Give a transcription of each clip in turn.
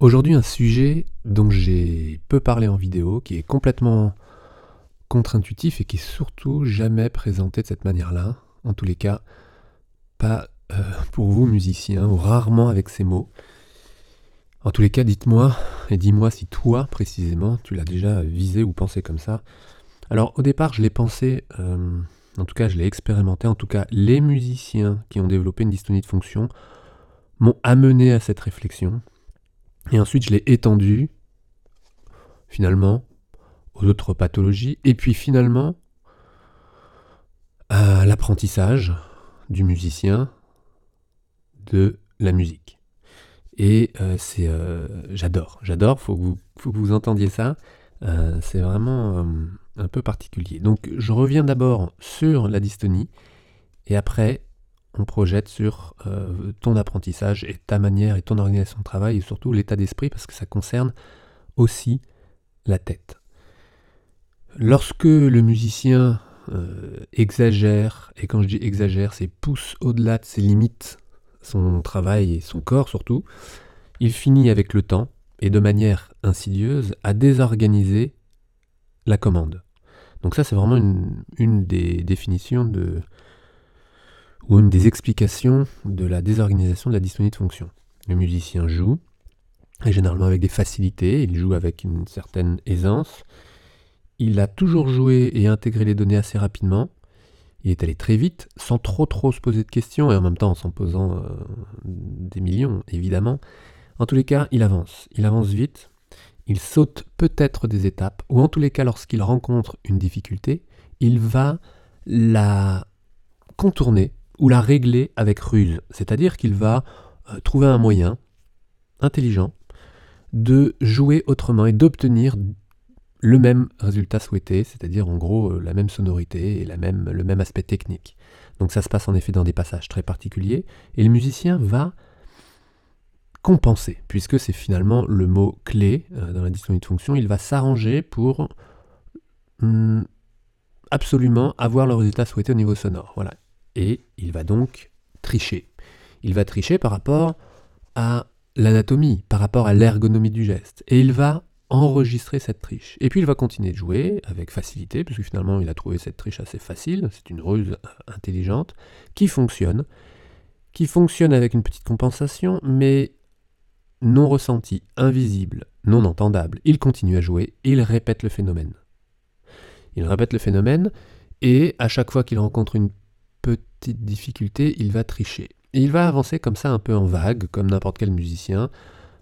Aujourd'hui, un sujet dont j'ai peu parlé en vidéo, qui est complètement contre-intuitif et qui est surtout jamais présenté de cette manière-là. En tous les cas, pas euh, pour vous musiciens, ou rarement avec ces mots. En tous les cas, dites-moi, et dis-moi si toi, précisément, tu l'as déjà visé ou pensé comme ça. Alors, au départ, je l'ai pensé, euh, en tout cas, je l'ai expérimenté, en tout cas, les musiciens qui ont développé une dystonie de fonction m'ont amené à cette réflexion. Et ensuite, je l'ai étendu, finalement, aux autres pathologies. Et puis, finalement, à l'apprentissage du musicien de la musique. Et euh, c'est, euh, j'adore, j'adore, faut que vous, faut que vous entendiez ça. Euh, c'est vraiment un peu particulier. Donc je reviens d'abord sur la dystonie et après on projette sur ton apprentissage et ta manière et ton organisation de travail et surtout l'état d'esprit parce que ça concerne aussi la tête. Lorsque le musicien exagère, et quand je dis exagère, c'est pousse au-delà de ses limites son travail et son corps surtout, il finit avec le temps, et de manière insidieuse, à désorganiser la commande. Donc ça, c'est vraiment une, des définitions de ou une des explications de la désorganisation de la dystonie de fonction. Le musicien joue, et généralement avec des facilités, il joue avec une certaine aisance. Il a toujours joué et intégré les données assez rapidement, il est allé très vite, sans trop trop se poser de questions, et en même temps en s'en posant euh, des millions, évidemment. En tous les cas, il avance. Il avance vite, il saute peut-être des étapes, ou en tous les cas, lorsqu'il rencontre une difficulté, il va la contourner ou la régler avec ruse. C'est-à-dire qu'il va euh, trouver un moyen intelligent de jouer autrement et d'obtenir le même résultat souhaité, c'est-à-dire en gros euh, la même sonorité et la même, le même aspect technique. Donc ça se passe en effet dans des passages très particuliers, et le musicien va compenser, puisque c'est finalement le mot clé euh, dans la dystonie de fonction, il va s'arranger pour hmm, absolument avoir le résultat souhaité au niveau sonore. Voilà. Et il va donc tricher. Il va tricher par rapport à l'anatomie, par rapport à l'ergonomie du geste. Et il va enregistrer cette triche. Et puis il va continuer de jouer avec facilité, puisque finalement il a trouvé cette triche assez facile, c'est une ruse intelligente, qui fonctionne, qui fonctionne avec une petite compensation, mais non ressentie, invisible, non entendable. Il continue à jouer, il répète le phénomène. Il répète le phénomène, et à chaque fois qu'il rencontre une difficulté, il va tricher. Il va avancer comme ça un peu en vague, comme n'importe quel musicien,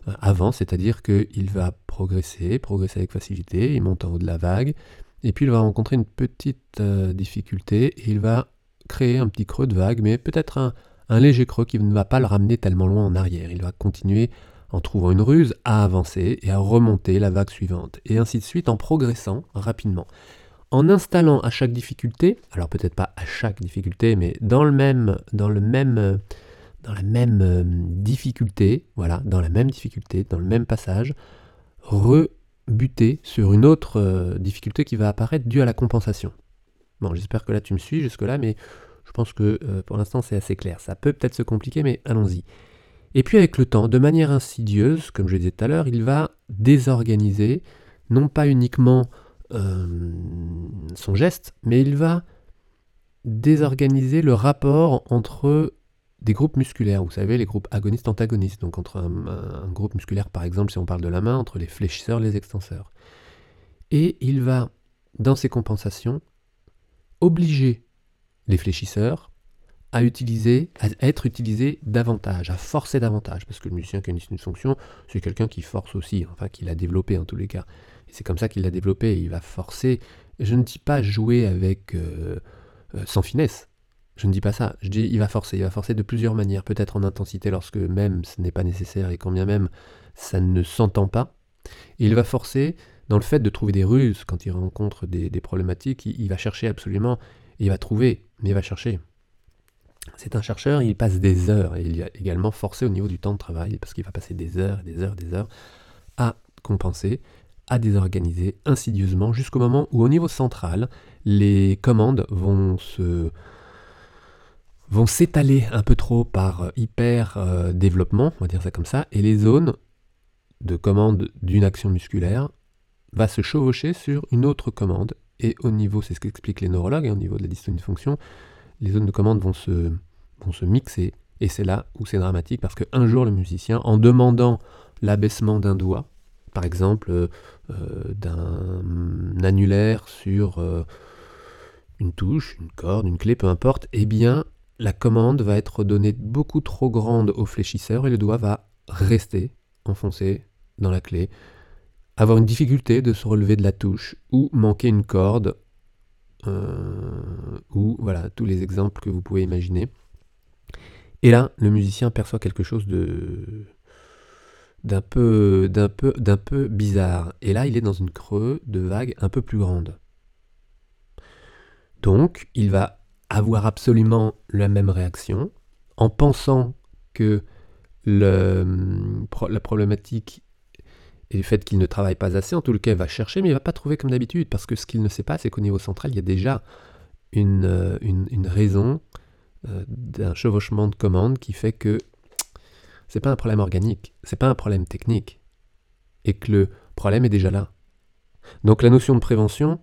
euh, avant, c'est-à-dire qu'il va progresser, progresser avec facilité, il monte en haut de la vague, et puis il va rencontrer une petite euh, difficulté, et il va créer un petit creux de vague, mais peut-être un, léger creux qui ne va pas le ramener tellement loin en arrière. Il va continuer, en trouvant une ruse, à avancer et à remonter la vague suivante, et ainsi de suite en progressant rapidement. En installant à chaque difficulté, alors peut-être pas à chaque difficulté, mais dans la même euh, difficulté, voilà, dans la même difficulté, dans le même passage, rebuter sur une autre euh, difficulté qui va apparaître due à la compensation. Bon, j'espère que là tu me suis jusque-là, mais je pense que euh, pour l'instant c'est assez clair. Ça peut peut-être se compliquer, mais allons-y. Et puis avec le temps, de manière insidieuse, comme je disais tout à l'heure, il va désorganiser, non pas uniquement son geste, mais il va désorganiser le rapport entre des groupes musculaires, vous savez, les groupes agonistes-antagonistes, donc entre un, groupe musculaire, par exemple, si on parle de la main, entre les fléchisseurs et les extenseurs. Et il va, dans ses compensations, obliger les fléchisseurs à, utiliser, à être utilisés davantage, à forcer davantage, parce que le musicien qui a une fonction, c'est quelqu'un qui force aussi, enfin qui l'a développé en tous les cas. C'est comme ça qu'il l'a développé, il va forcer. Je ne dis pas jouer avec euh, euh, sans finesse, je ne dis pas ça, je dis il va forcer, il va forcer de plusieurs manières, peut-être en intensité lorsque même ce n'est pas nécessaire et quand bien même ça ne s'entend pas. Et il va forcer dans le fait de trouver des ruses quand il rencontre des, problématiques, il, va chercher absolument, il va trouver, mais il va chercher. C'est un chercheur, il passe des heures, et il a également forcé au niveau du temps de travail, parce qu'il va passer des heures, des heures, des heures à compenser, à désorganiser insidieusement, jusqu'au moment où au niveau central, les commandes vont se vont s'étaler un peu trop par euh, hyper euh, développement, on va dire ça comme ça, et les zones de commande d'une action musculaire va se chevaucher sur une autre commande. Et au niveau, c'est ce qu'expliquent les neurologues, hein, au niveau de la dystonie fonction, les zones de commande vont se, vont se mixer. Et c'est là où c'est dramatique parce qu'un jour, le musicien, en demandant l'abaissement d'un doigt, par exemple euh, d'un annulaire sur euh, une touche, une corde, une clé, peu importe, eh bien, la commande va être donnée beaucoup trop grande au fléchisseur et le doigt va rester enfoncé dans la clé, avoir une difficulté de se relever de la touche ou manquer une corde, euh, ou voilà, tous les exemples que vous pouvez imaginer. Et là, le musicien perçoit quelque chose de d'un peu, d'un peu, d'un peu bizarre. Et là, il est dans une creux de vague un peu plus grande. Donc, il va avoir absolument la même réaction en pensant que la problématique est le fait qu'il ne travaille pas assez. En tout cas, il va chercher, mais il va pas trouver comme d'habitude, parce que ce qu'il ne sait pas, c'est qu'au niveau central, il y a déjà une, euh, raison euh, d'un chevauchement de commande qui fait que c'est pas un problème organique, c'est pas un problème technique, et que le problème est déjà là. Donc la notion de prévention,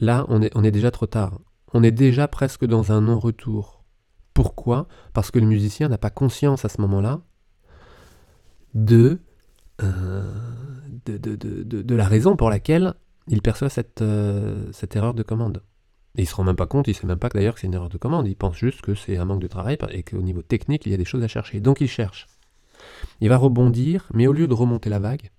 là, on est, déjà trop tard. On est déjà presque dans un non-retour. Pourquoi? Parce que le musicien n'a pas conscience à ce moment-là de, euh, la raison pour laquelle il perçoit cette, euh, cette erreur de commande. Et il se rend même pas compte, il sait même pas d'ailleurs que c'est une erreur de commande, il pense juste que c'est un manque de travail et qu'au niveau technique, il y a des choses à chercher. Donc il cherche. Il va rebondir, mais au lieu de remonter la vague,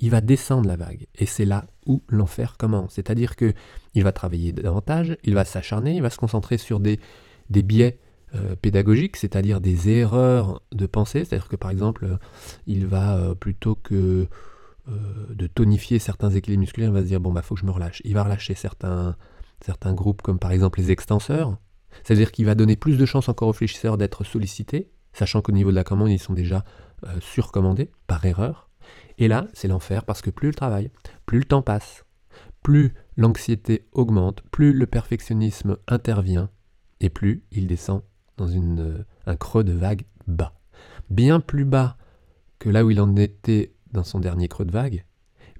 il va descendre la vague. Et c'est là où l'enfer commence. C'est-à-dire que il va travailler davantage, il va s'acharner, il va se concentrer sur des, des biais euh, pédagogiques, c'est-à-dire des erreurs de pensée. C'est-à-dire que par exemple, il va euh, plutôt que euh, de tonifier certains équilibres musculaires, il va se dire bon bah faut que je me relâche. Il va relâcher certains certains groupes comme par exemple les extenseurs, c'est-à-dire qu'il va donner plus de chances encore aux fléchisseurs d'être sollicités, sachant qu'au niveau de la commande, ils sont déjà euh, surcommandés par erreur. Et là, c'est l'enfer parce que plus le travail, plus le temps passe, plus l'anxiété augmente, plus le perfectionnisme intervient, et plus il descend dans euh, un creux de vague bas. Bien plus bas que là où il en était dans son dernier creux de vague,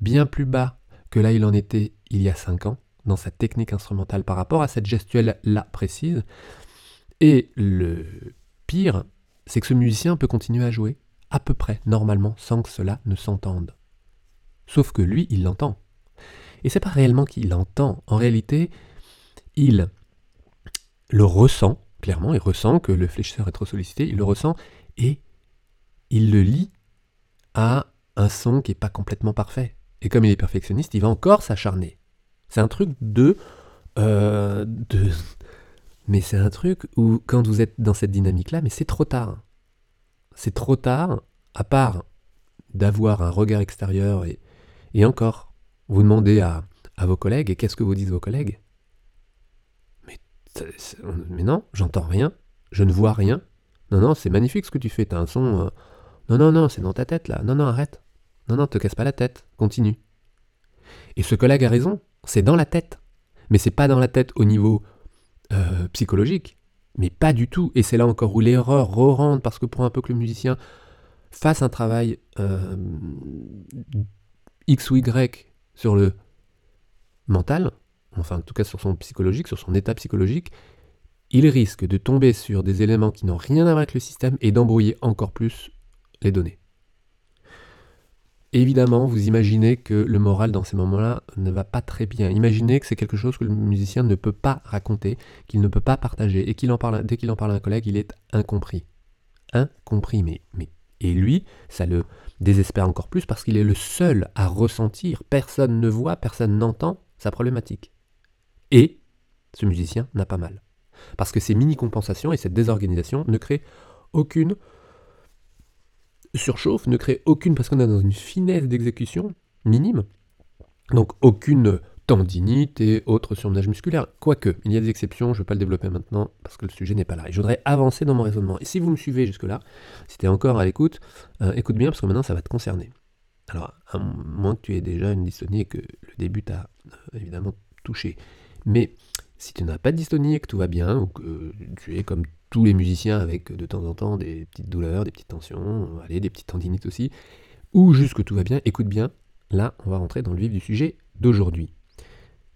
bien plus bas que là où il en était il y a 5 ans, dans sa technique instrumentale par rapport à cette gestuelle-là précise. Et le pire, c'est que ce musicien peut continuer à jouer à peu près normalement sans que cela ne s'entende. Sauf que lui, il l'entend. Et c'est pas réellement qu'il l'entend. En réalité, il le ressent, clairement, il ressent que le fléchisseur est trop sollicité, il le ressent et il le lit à un son qui n'est pas complètement parfait. Et comme il est perfectionniste, il va encore s'acharner. C'est un truc de, euh, de... Mais c'est un truc où, quand vous êtes dans cette dynamique-là, mais c'est trop tard. C'est trop tard, à part d'avoir un regard extérieur et, et encore, vous demandez à, à vos collègues, et qu'est-ce que vous disent vos collègues? Mais, mais non, j'entends rien, je ne vois rien. Non, non, c'est magnifique ce que tu fais, t'as un son... Euh, non, non, non, c'est dans ta tête là. Non, non, arrête. Non, non, te casse pas la tête, continue. Et ce collègue a raison, c'est dans la tête. Mais c'est pas dans la tête au niveau euh, psychologique. Mais pas du tout. Et c'est là encore où l'erreur re-rentre, parce que pour un peu que le musicien fasse un travail euh, X ou Y sur le mental, enfin en tout cas sur son psychologique, sur son état psychologique, il risque de tomber sur des éléments qui n'ont rien à voir avec le système et d'embrouiller encore plus les données. Évidemment, vous imaginez que le moral dans ces moments-là ne va pas très bien. Imaginez que c'est quelque chose que le musicien ne peut pas raconter, qu'il ne peut pas partager, et qu'il en parle, dès qu'il en parle à un collègue, il est incompris. Incompris, mais. Et lui, ça le désespère encore plus parce qu'il est le seul à ressentir, personne ne voit, personne n'entend sa problématique. Et ce musicien n'a pas mal. Parce que ces mini-compensations et cette désorganisation ne créent aucune surchauffe ne crée aucune, parce qu'on est dans une finesse d'exécution minime, donc aucune tendinite et autres surmenage musculaire. Quoique, il y a des exceptions, je ne vais pas le développer maintenant parce que le sujet n'est pas là. Et je voudrais avancer dans mon raisonnement. Et si vous me suivez jusque-là, si tu es encore à l'écoute, euh, écoute bien parce que maintenant ça va te concerner. Alors, à moins que tu aies déjà une dystonie et que le début t'a euh, évidemment touché. Mais si tu n'as pas de dystonie et que tout va bien, ou que tu es comme tous les musiciens avec de temps en temps des petites douleurs, des petites tensions, allez, des petites tendinites aussi, ou juste que tout va bien, écoute bien, là on va rentrer dans le vif du sujet d'aujourd'hui.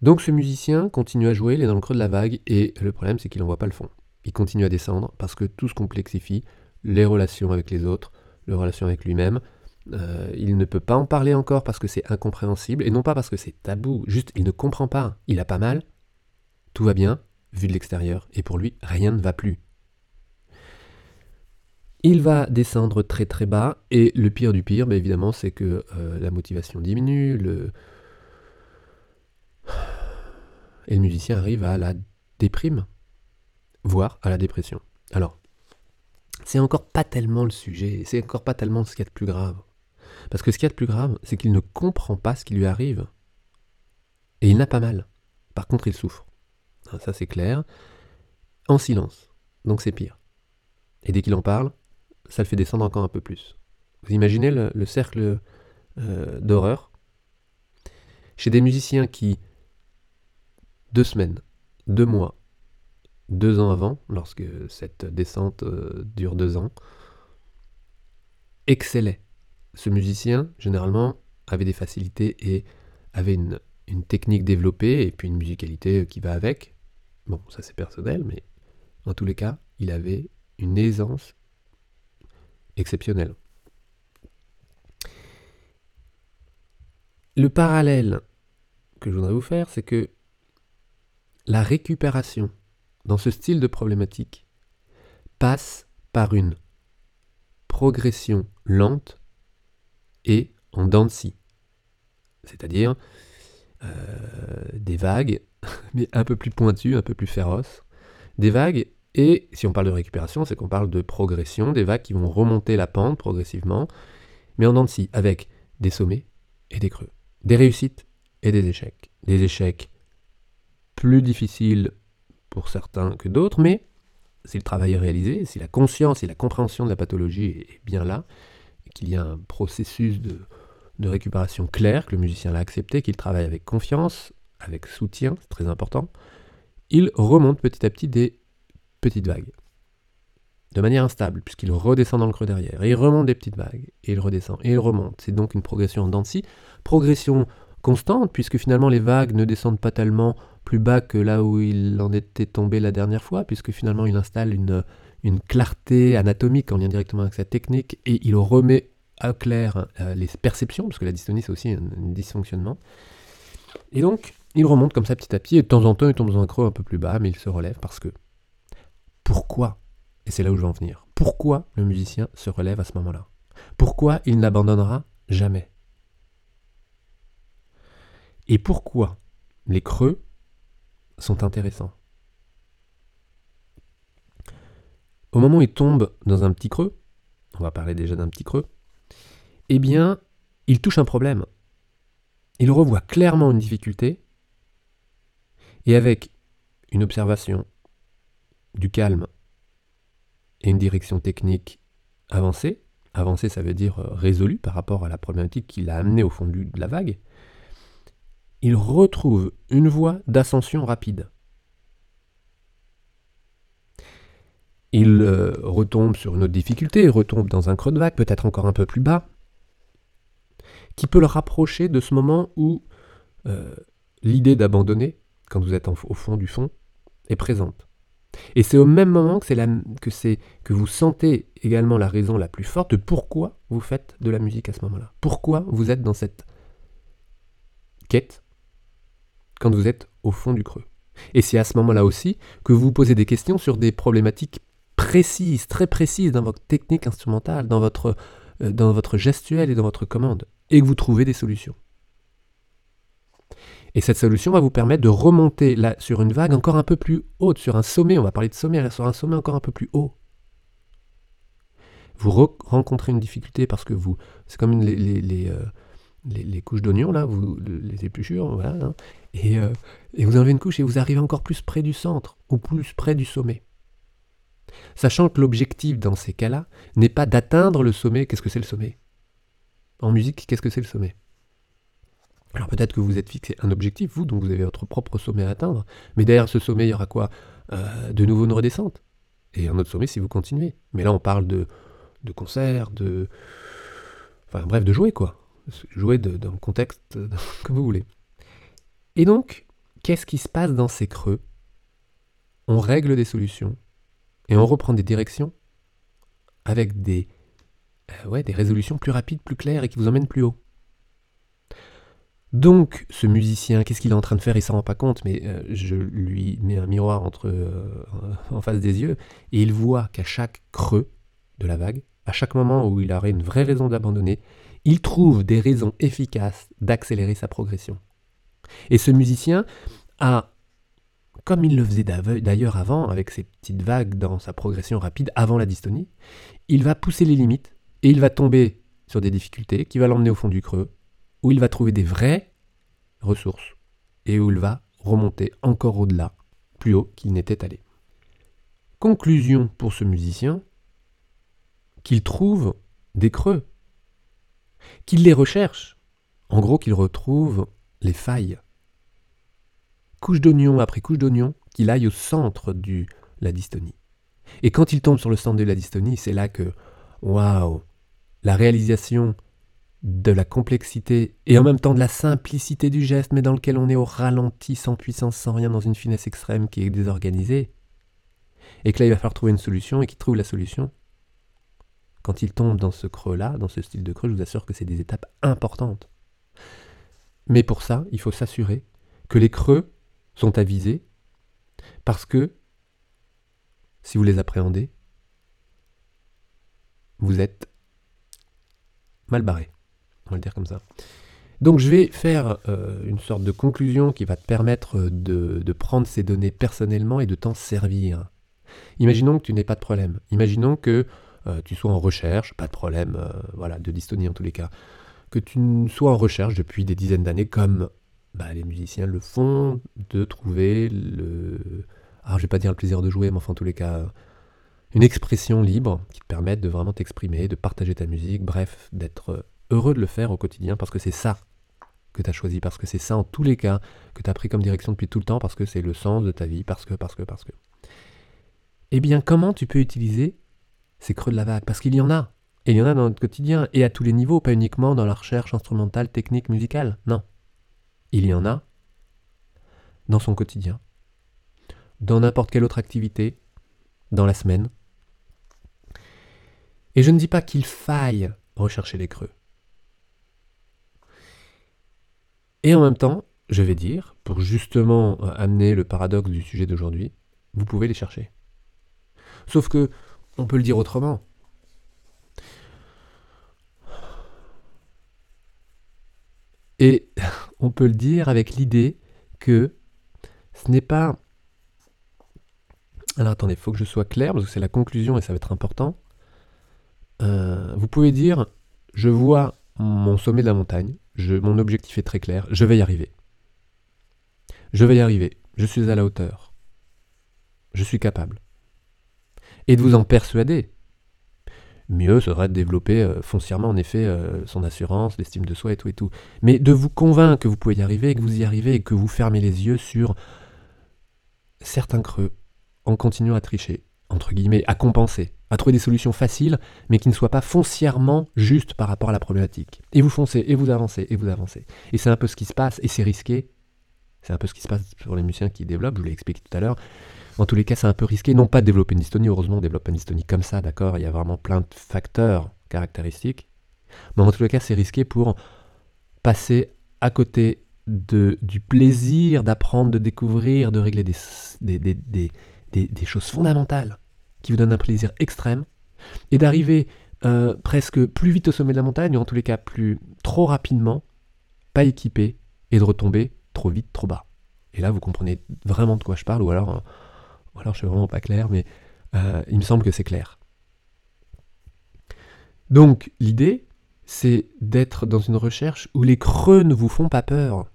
Donc ce musicien continue à jouer, il est dans le creux de la vague, et le problème c'est qu'il n'en voit pas le fond. Il continue à descendre parce que tout se complexifie, les relations avec les autres, les relations avec lui-même. Euh, il ne peut pas en parler encore parce que c'est incompréhensible, et non pas parce que c'est tabou, juste il ne comprend pas. Il a pas mal, tout va bien, vu de l'extérieur, et pour lui, rien ne va plus. Il va descendre très très bas, et le pire du pire, bah, évidemment, c'est que euh, la motivation diminue, et le musicien arrive à la déprime, voire à la dépression. Alors, c'est encore pas tellement le sujet, c'est encore pas tellement ce qu'il y a de plus grave. Parce que ce qu'il y a de plus grave, c'est qu'il ne comprend pas ce qui lui arrive. Et il n'a pas mal. Par contre, il souffre. Hein, ça c'est clair. En silence. Donc c'est pire. Et dès qu'il en parle, ça le fait descendre encore un peu plus. Vous imaginez le, cercle euh, d'horreur? Chez des musiciens qui, deux semaines, deux mois, deux ans avant, lorsque cette descente euh, dure deux ans, excellait. Ce musicien, généralement, avait des facilités et avait une, une technique développée et puis une musicalité qui va avec. Bon, ça c'est personnel, mais en tous les cas, il avait une aisance exceptionnelle. Le parallèle que je voudrais vous faire, c'est que la récupération dans ce style de problématique passe par une progression lente et en dents C'est-à-dire euh, des vagues, mais un peu plus pointues, un peu plus féroces. Des vagues, et si on parle de récupération, c'est qu'on parle de progression, des vagues qui vont remonter la pente progressivement, mais en dents avec des sommets et des creux. Des réussites et des échecs. Des échecs plus difficiles pour certains que d'autres, mais si le travail est réalisé, si la conscience et la compréhension de la pathologie est bien là, qu'il y a un processus de, de récupération clair, que le musicien l'a accepté, qu'il travaille avec confiance, avec soutien, c'est très important, il remonte petit à petit des petites vagues. De manière instable, puisqu'il redescend dans le creux derrière. Et il remonte des petites vagues. Et il redescend. Et il remonte. C'est donc une progression en dents Progression constante, puisque finalement les vagues ne descendent pas tellement plus bas que là où il en était tombé la dernière fois, puisque finalement il installe une, une clarté anatomique en lien directement avec sa technique, et il remet à clair euh, les perceptions, parce que la dystonie c'est aussi un, dysfonctionnement. Et donc, il remonte comme ça petit à petit, et de temps en temps il tombe dans un creux un peu plus bas, mais il se relève parce que... Pourquoi Et c'est là où je veux en venir. Pourquoi le musicien se relève à ce moment-là? Pourquoi il n'abandonnera jamais? Et pourquoi les creux sont intéressants? Au moment où il tombe dans un petit creux, on va parler déjà d'un petit creux, eh bien, il touche un problème. Il revoit clairement une difficulté, et avec une observation, du calme et une direction technique avancée, avancée ça veut dire euh, résolue par rapport à la problématique qui l'a amené au fond de la vague, il retrouve une voie d'ascension rapide. Il euh, retombe sur une autre difficulté, il retombe dans un creux de vague, peut-être encore un peu plus bas, qui peut le rapprocher de ce moment où euh, l'idée d'abandonner, quand vous êtes au fond du fond, est présente. Et c'est au même moment que, que, vous sentez également la raison la plus forte de pourquoi vous faites de la musique à ce moment-là. Pourquoi vous êtes dans cette quête quand vous êtes au fond du creux. Et c'est à ce moment-là aussi que vous vous posez des questions sur des problématiques précises, très précises dans votre technique instrumentale, dans votre, euh, dans votre gestuelle et dans votre commande, et que vous trouvez des solutions. Et cette solution va vous permettre de remonter là, sur une vague encore un peu plus haute, sur un sommet, on va parler de sommet, sur un sommet encore un peu plus haut. Vous rencontrez une difficulté parce que vous, c'est comme les, euh, couches d'oignons, là, vous, les épluchures, voilà, hein, euh, et, vous enlevez une couche et vous arrivez encore plus près du centre, ou plus près du sommet. Sachant que l'objectif dans ces cas-là n'est pas d'atteindre le sommet, qu'est-ce que c'est le sommet? En musique, qu'est-ce que c'est le sommet? Alors peut-être que vous êtes fixé un objectif, vous, donc vous avez votre propre sommet à atteindre, mais derrière ce sommet, il y aura quoi? Euh, De nouveau une redescente. Et un autre sommet si vous continuez. Mais là, on parle de, de concerts, de, Enfin bref, de jouer quoi. Jouer dans le contexte que vous voulez. Et donc, qu'est-ce qui se passe dans ces creux? On règle des solutions et on reprend des directions avec des, euh, ouais, des résolutions plus rapides, plus claires et qui vous emmènent plus haut. Donc, ce musicien, qu'est-ce qu'il est en train de faire? Il s'en rend pas compte, mais euh, je lui mets un miroir euh, en face des yeux, et il voit qu'à chaque creux de la vague, à chaque moment où il aurait une vraie raison d'abandonner, il trouve des raisons efficaces d'accélérer sa progression. Et ce musicien a, comme il le faisait d'ailleurs avant, avec ses petites vagues dans sa progression rapide avant la dystonie, il va pousser les limites et il va tomber sur des difficultés qui va l'emmener au fond du creux, où il va trouver des vraies ressources et où il va remonter encore au-delà, plus haut qu'il n'était allé. Conclusion pour ce musicien, qu'il trouve des creux, qu'il les recherche, en gros qu'il retrouve les failles. Couche d'oignon après couche d'oignon, qu'il aille au centre de la dystonie. Et quand il tombe sur le centre de la dystonie, c'est là que, waouh, la réalisation de la complexité et en même temps de la simplicité du geste, mais dans lequel on est au ralenti, sans puissance, sans rien, dans une finesse extrême qui est désorganisée, et que là il va falloir trouver une solution, et qu'il trouve la solution. Quand il tombe dans ce creux-là, dans ce style de creux, je vous assure que c'est des étapes importantes. Mais pour ça, il faut s'assurer que les creux sont avisés, parce que si vous les appréhendez, vous êtes mal barré. On va le dire comme ça. Donc je vais faire euh, une sorte de conclusion qui va te permettre de, prendre ces données personnellement et de t'en servir. Imaginons que tu n'aies pas de problème. Imaginons que euh, tu sois en recherche, pas de problème, euh, voilà, de dystonie en tous les cas que tu sois en recherche depuis des dizaines d'années, comme bah, les musiciens le font, de trouver le. Alors, je vais pas dire le plaisir de jouer, mais enfin, en tous les cas, une expression libre qui te permette de vraiment t'exprimer, de partager ta musique, bref, d'être heureux de le faire au quotidien parce que c'est ça que tu as choisi, parce que c'est ça en tous les cas que tu as pris comme direction depuis tout le temps, parce que c'est le sens de ta vie, parce que, parce que, parce que. Eh bien, comment tu peux utiliser ces creux de la vague? Parce qu'il y en a. Et il y en a dans notre quotidien, et à tous les niveaux, pas uniquement dans la recherche instrumentale, technique, musicale, non. Il y en a dans son quotidien, dans n'importe quelle autre activité, dans la semaine. Et je ne dis pas qu'il faille rechercher les creux. Et en même temps, je vais dire, pour justement euh, amener le paradoxe du sujet d'aujourd'hui, vous pouvez les chercher. Sauf que, on peut le dire autrement. Et on peut le dire avec l'idée que ce n'est pas... Alors attendez, il faut que je sois clair, parce que c'est la conclusion et ça va être important. Euh, vous pouvez dire, je vois mon sommet de la montagne, mon objectif est très clair, je vais y arriver. Je vais y arriver, je suis à la hauteur. Je suis capable. Et de vous en persuader, mieux serait de développer euh, foncièrement en effet euh, son assurance, l'estime de soi et tout et tout. Mais de vous convaincre que vous pouvez y arriver, que vous y arrivez et que vous fermez les yeux sur certains creux en continuant à tricher, entre guillemets, à compenser, à trouver des solutions faciles, mais qui ne soient pas foncièrement justes par rapport à la problématique. Et vous foncez, et vous avancez, et vous avancez. Et c'est un peu ce qui se passe, et c'est risqué. C'est un peu ce qui se passe pour les musiciens qui développent, je vous l'ai expliqué tout à l'heure. En tous les cas, c'est un peu risqué. Non pas de développer une dystonie, heureusement, on développe une dystonie comme ça, d'accord? Il y a vraiment plein de facteurs caractéristiques. Mais en tous les cas, c'est risqué pour passer à côté de, du plaisir d'apprendre, de découvrir, de régler des, des, des, choses fondamentales qui vous donnent un plaisir extrême, et d'arriver euh, presque plus vite au sommet de la montagne, ou en tous les cas plus trop rapidement, pas équipé, et de retomber trop vite, trop bas. Et là, vous comprenez vraiment de quoi je parle, ou alors ou alors je suis vraiment pas clair, mais euh, il me semble que c'est clair. Donc l'idée, c'est d'être dans une recherche où les creux ne vous font pas peur,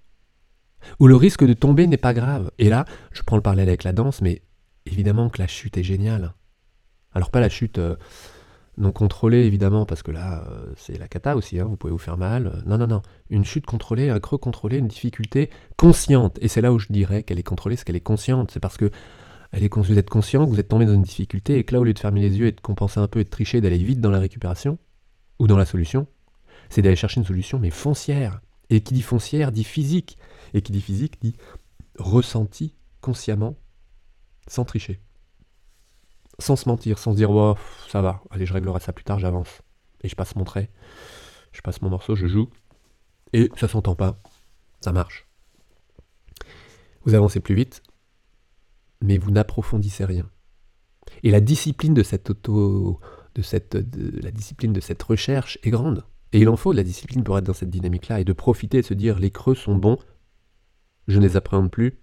où le risque de tomber n'est pas grave. Et là, je prends le parallèle avec la danse, mais évidemment que la chute est géniale. Alors pas la chute euh, non contrôlée, évidemment, parce que là, euh, c'est la cata aussi, hein, vous pouvez vous faire mal. Non, non, non. Une chute contrôlée, un creux contrôlé, une difficulté consciente. Et c'est là où je dirais qu'elle est contrôlée, c'est qu'elle est consciente. C'est parce que elle est, vous êtes conscient que vous êtes tombé dans une difficulté et que là, au lieu de fermer les yeux et de compenser un peu et de tricher, d'aller vite dans la récupération ou dans la solution, c'est d'aller chercher une solution, mais foncière. Et qui dit foncière dit physique. Et qui dit physique dit ressenti consciemment, sans tricher. Sans se mentir, sans se dire, ça va, allez, je réglerai ça plus tard, j'avance. Et je passe mon trait, je passe mon morceau, je joue, et ça s'entend pas, ça marche. Vous avancez plus vite, mais vous n'approfondissez rien. Et la discipline de cette auto, de cette, la discipline de cette recherche est grande. Et il en faut de la discipline pour être dans cette dynamique-là et de profiter et se dire les creux sont bons, je ne les appréhende plus,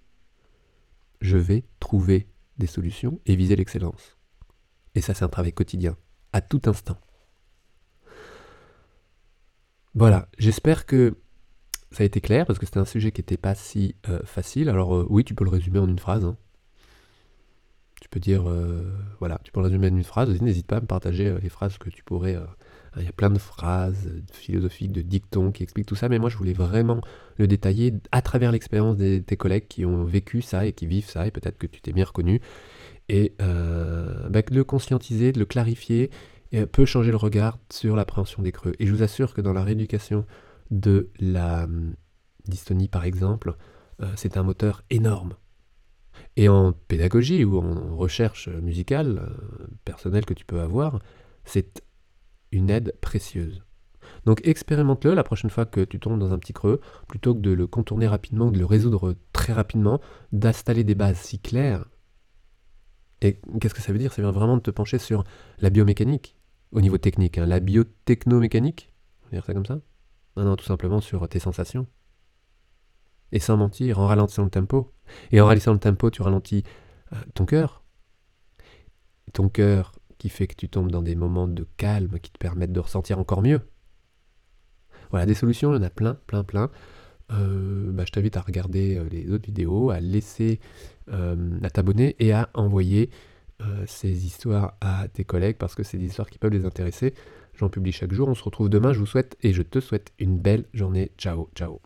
je vais trouver des solutions et viser l'excellence. Et ça, c'est un travail quotidien, à tout instant. Voilà, j'espère que ça a été clair, parce que c'était un sujet qui n'était pas si euh, facile. Alors euh, oui, tu peux le résumer en une phrase. Hein. Tu peux dire, euh, voilà, tu peux le résumer en une phrase. N'hésite pas à me partager les phrases que tu pourrais il y a plein de phrases philosophiques, de dictons qui expliquent tout ça, mais moi je voulais vraiment le détailler à travers l'expérience de tes collègues qui ont vécu ça et qui vivent ça, et peut-être que tu t'es bien reconnu, et euh, bah, le conscientiser, de le clarifier, peut changer le regard sur l'appréhension des creux. Et je vous assure que dans la rééducation de la hum, dystonie, par exemple, euh, c'est un moteur énorme. Et en pédagogie ou en recherche musicale, euh, personnelle que tu peux avoir, c'est une aide précieuse. Donc expérimente-le la prochaine fois que tu tombes dans un petit creux, plutôt que de le contourner rapidement, de le résoudre très rapidement, d'installer des bases si claires. Et qu'est-ce que ça veut dire? Ça veut vraiment de te pencher sur la biomécanique, au niveau technique, hein. la biotechnomécanique, on va dire ça comme ça? Non, non, tout simplement sur tes sensations. Et sans mentir, en ralentissant le tempo. Et en ralentissant le tempo, tu ralentis euh, ton cœur. Ton cœur qui fait que tu tombes dans des moments de calme qui te permettent de ressentir encore mieux. Voilà, des solutions, il y en a plein, plein, plein. Euh, bah, je t'invite à regarder euh, les autres vidéos, à laisser, euh, à t'abonner et à envoyer ces histoires à tes collègues parce que c'est des histoires qui peuvent les intéresser. J'en publie chaque jour. On se retrouve demain. Je vous souhaite et je te souhaite une belle journée. Ciao, ciao.